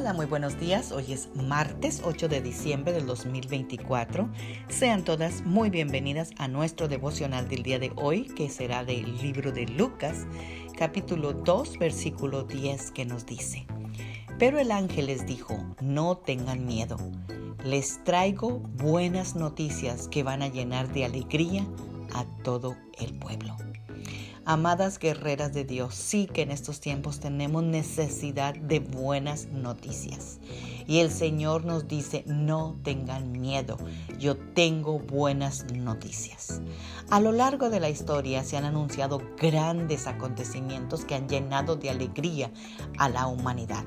Hola, muy buenos días. Hoy es martes 8 de diciembre del 2024. Sean todas muy bienvenidas a nuestro devocional del día de hoy, que será del libro de Lucas, capítulo 2, versículo 10, que nos dice, Pero el ángel les dijo, no tengan miedo, les traigo buenas noticias que van a llenar de alegría a todo el pueblo. Amadas guerreras de Dios, sí que en estos tiempos tenemos necesidad de buenas noticias. Y el Señor nos dice, no tengan miedo, yo tengo buenas noticias. A lo largo de la historia se han anunciado grandes acontecimientos que han llenado de alegría a la humanidad.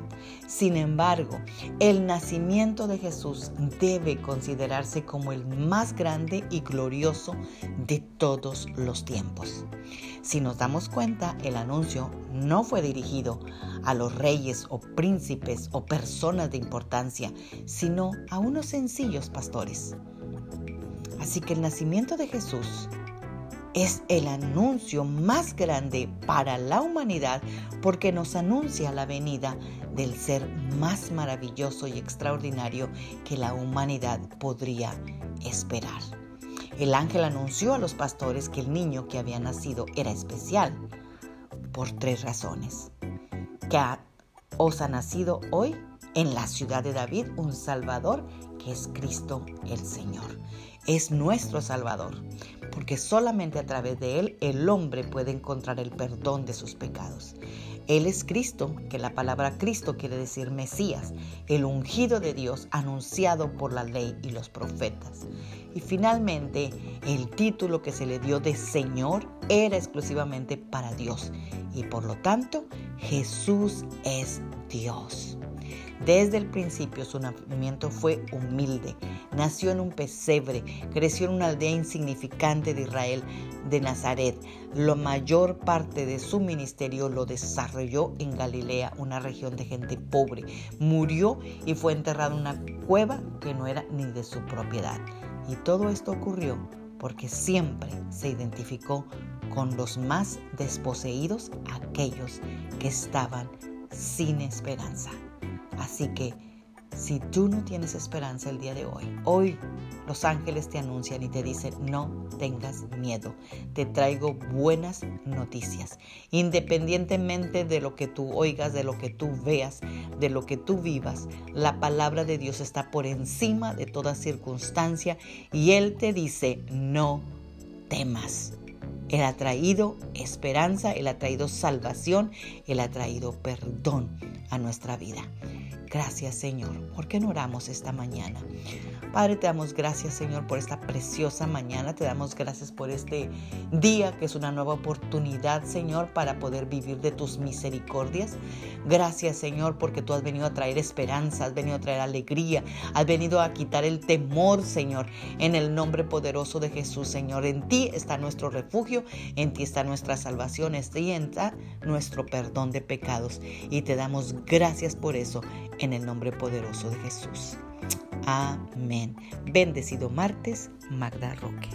Sin embargo, el nacimiento de Jesús debe considerarse como el más grande y glorioso de todos los tiempos. Si nos damos cuenta, el anuncio no fue dirigido a los reyes o príncipes o personas de importancia, sino a unos sencillos pastores. Así que el nacimiento de Jesús es el anuncio más grande para la humanidad porque nos anuncia la venida del ser más maravilloso y extraordinario que la humanidad podría esperar. El ángel anunció a los pastores que el niño que había nacido era especial por tres razones. Que os ha nacido hoy en la ciudad de David un Salvador es Cristo el Señor. Es nuestro Salvador, porque solamente a través de Él el hombre puede encontrar el perdón de sus pecados. Él es Cristo, que la palabra Cristo quiere decir Mesías, el ungido de Dios anunciado por la ley y los profetas. Y finalmente, el título que se le dio de Señor era exclusivamente para Dios. Y por lo tanto, Jesús es Dios. Desde el principio su nacimiento fue humilde. Nació en un pesebre, creció en una aldea insignificante de Israel, de Nazaret. La mayor parte de su ministerio lo desarrolló en Galilea, una región de gente pobre. Murió y fue enterrado en una cueva que no era ni de su propiedad. Y todo esto ocurrió porque siempre se identificó con los más desposeídos, aquellos que estaban sin esperanza. Así que si tú no tienes esperanza el día de hoy, hoy los ángeles te anuncian y te dicen, no tengas miedo, te traigo buenas noticias. Independientemente de lo que tú oigas, de lo que tú veas, de lo que tú vivas, la palabra de Dios está por encima de toda circunstancia y Él te dice, no temas. Él ha traído esperanza, Él ha traído salvación, Él ha traído perdón a nuestra vida. Gracias Señor. ¿Por qué no oramos esta mañana? Padre, te damos gracias Señor por esta preciosa mañana. Te damos gracias por este día que es una nueva oportunidad Señor para poder vivir de tus misericordias. Gracias Señor porque tú has venido a traer esperanza, has venido a traer alegría, has venido a quitar el temor Señor. En el nombre poderoso de Jesús Señor. En ti está nuestro refugio, en ti está nuestra salvación, en ti está nuestro perdón de pecados. Y te damos gracias por eso en el nombre poderoso de Jesús. Amén. Bendecido martes, Magda Roque.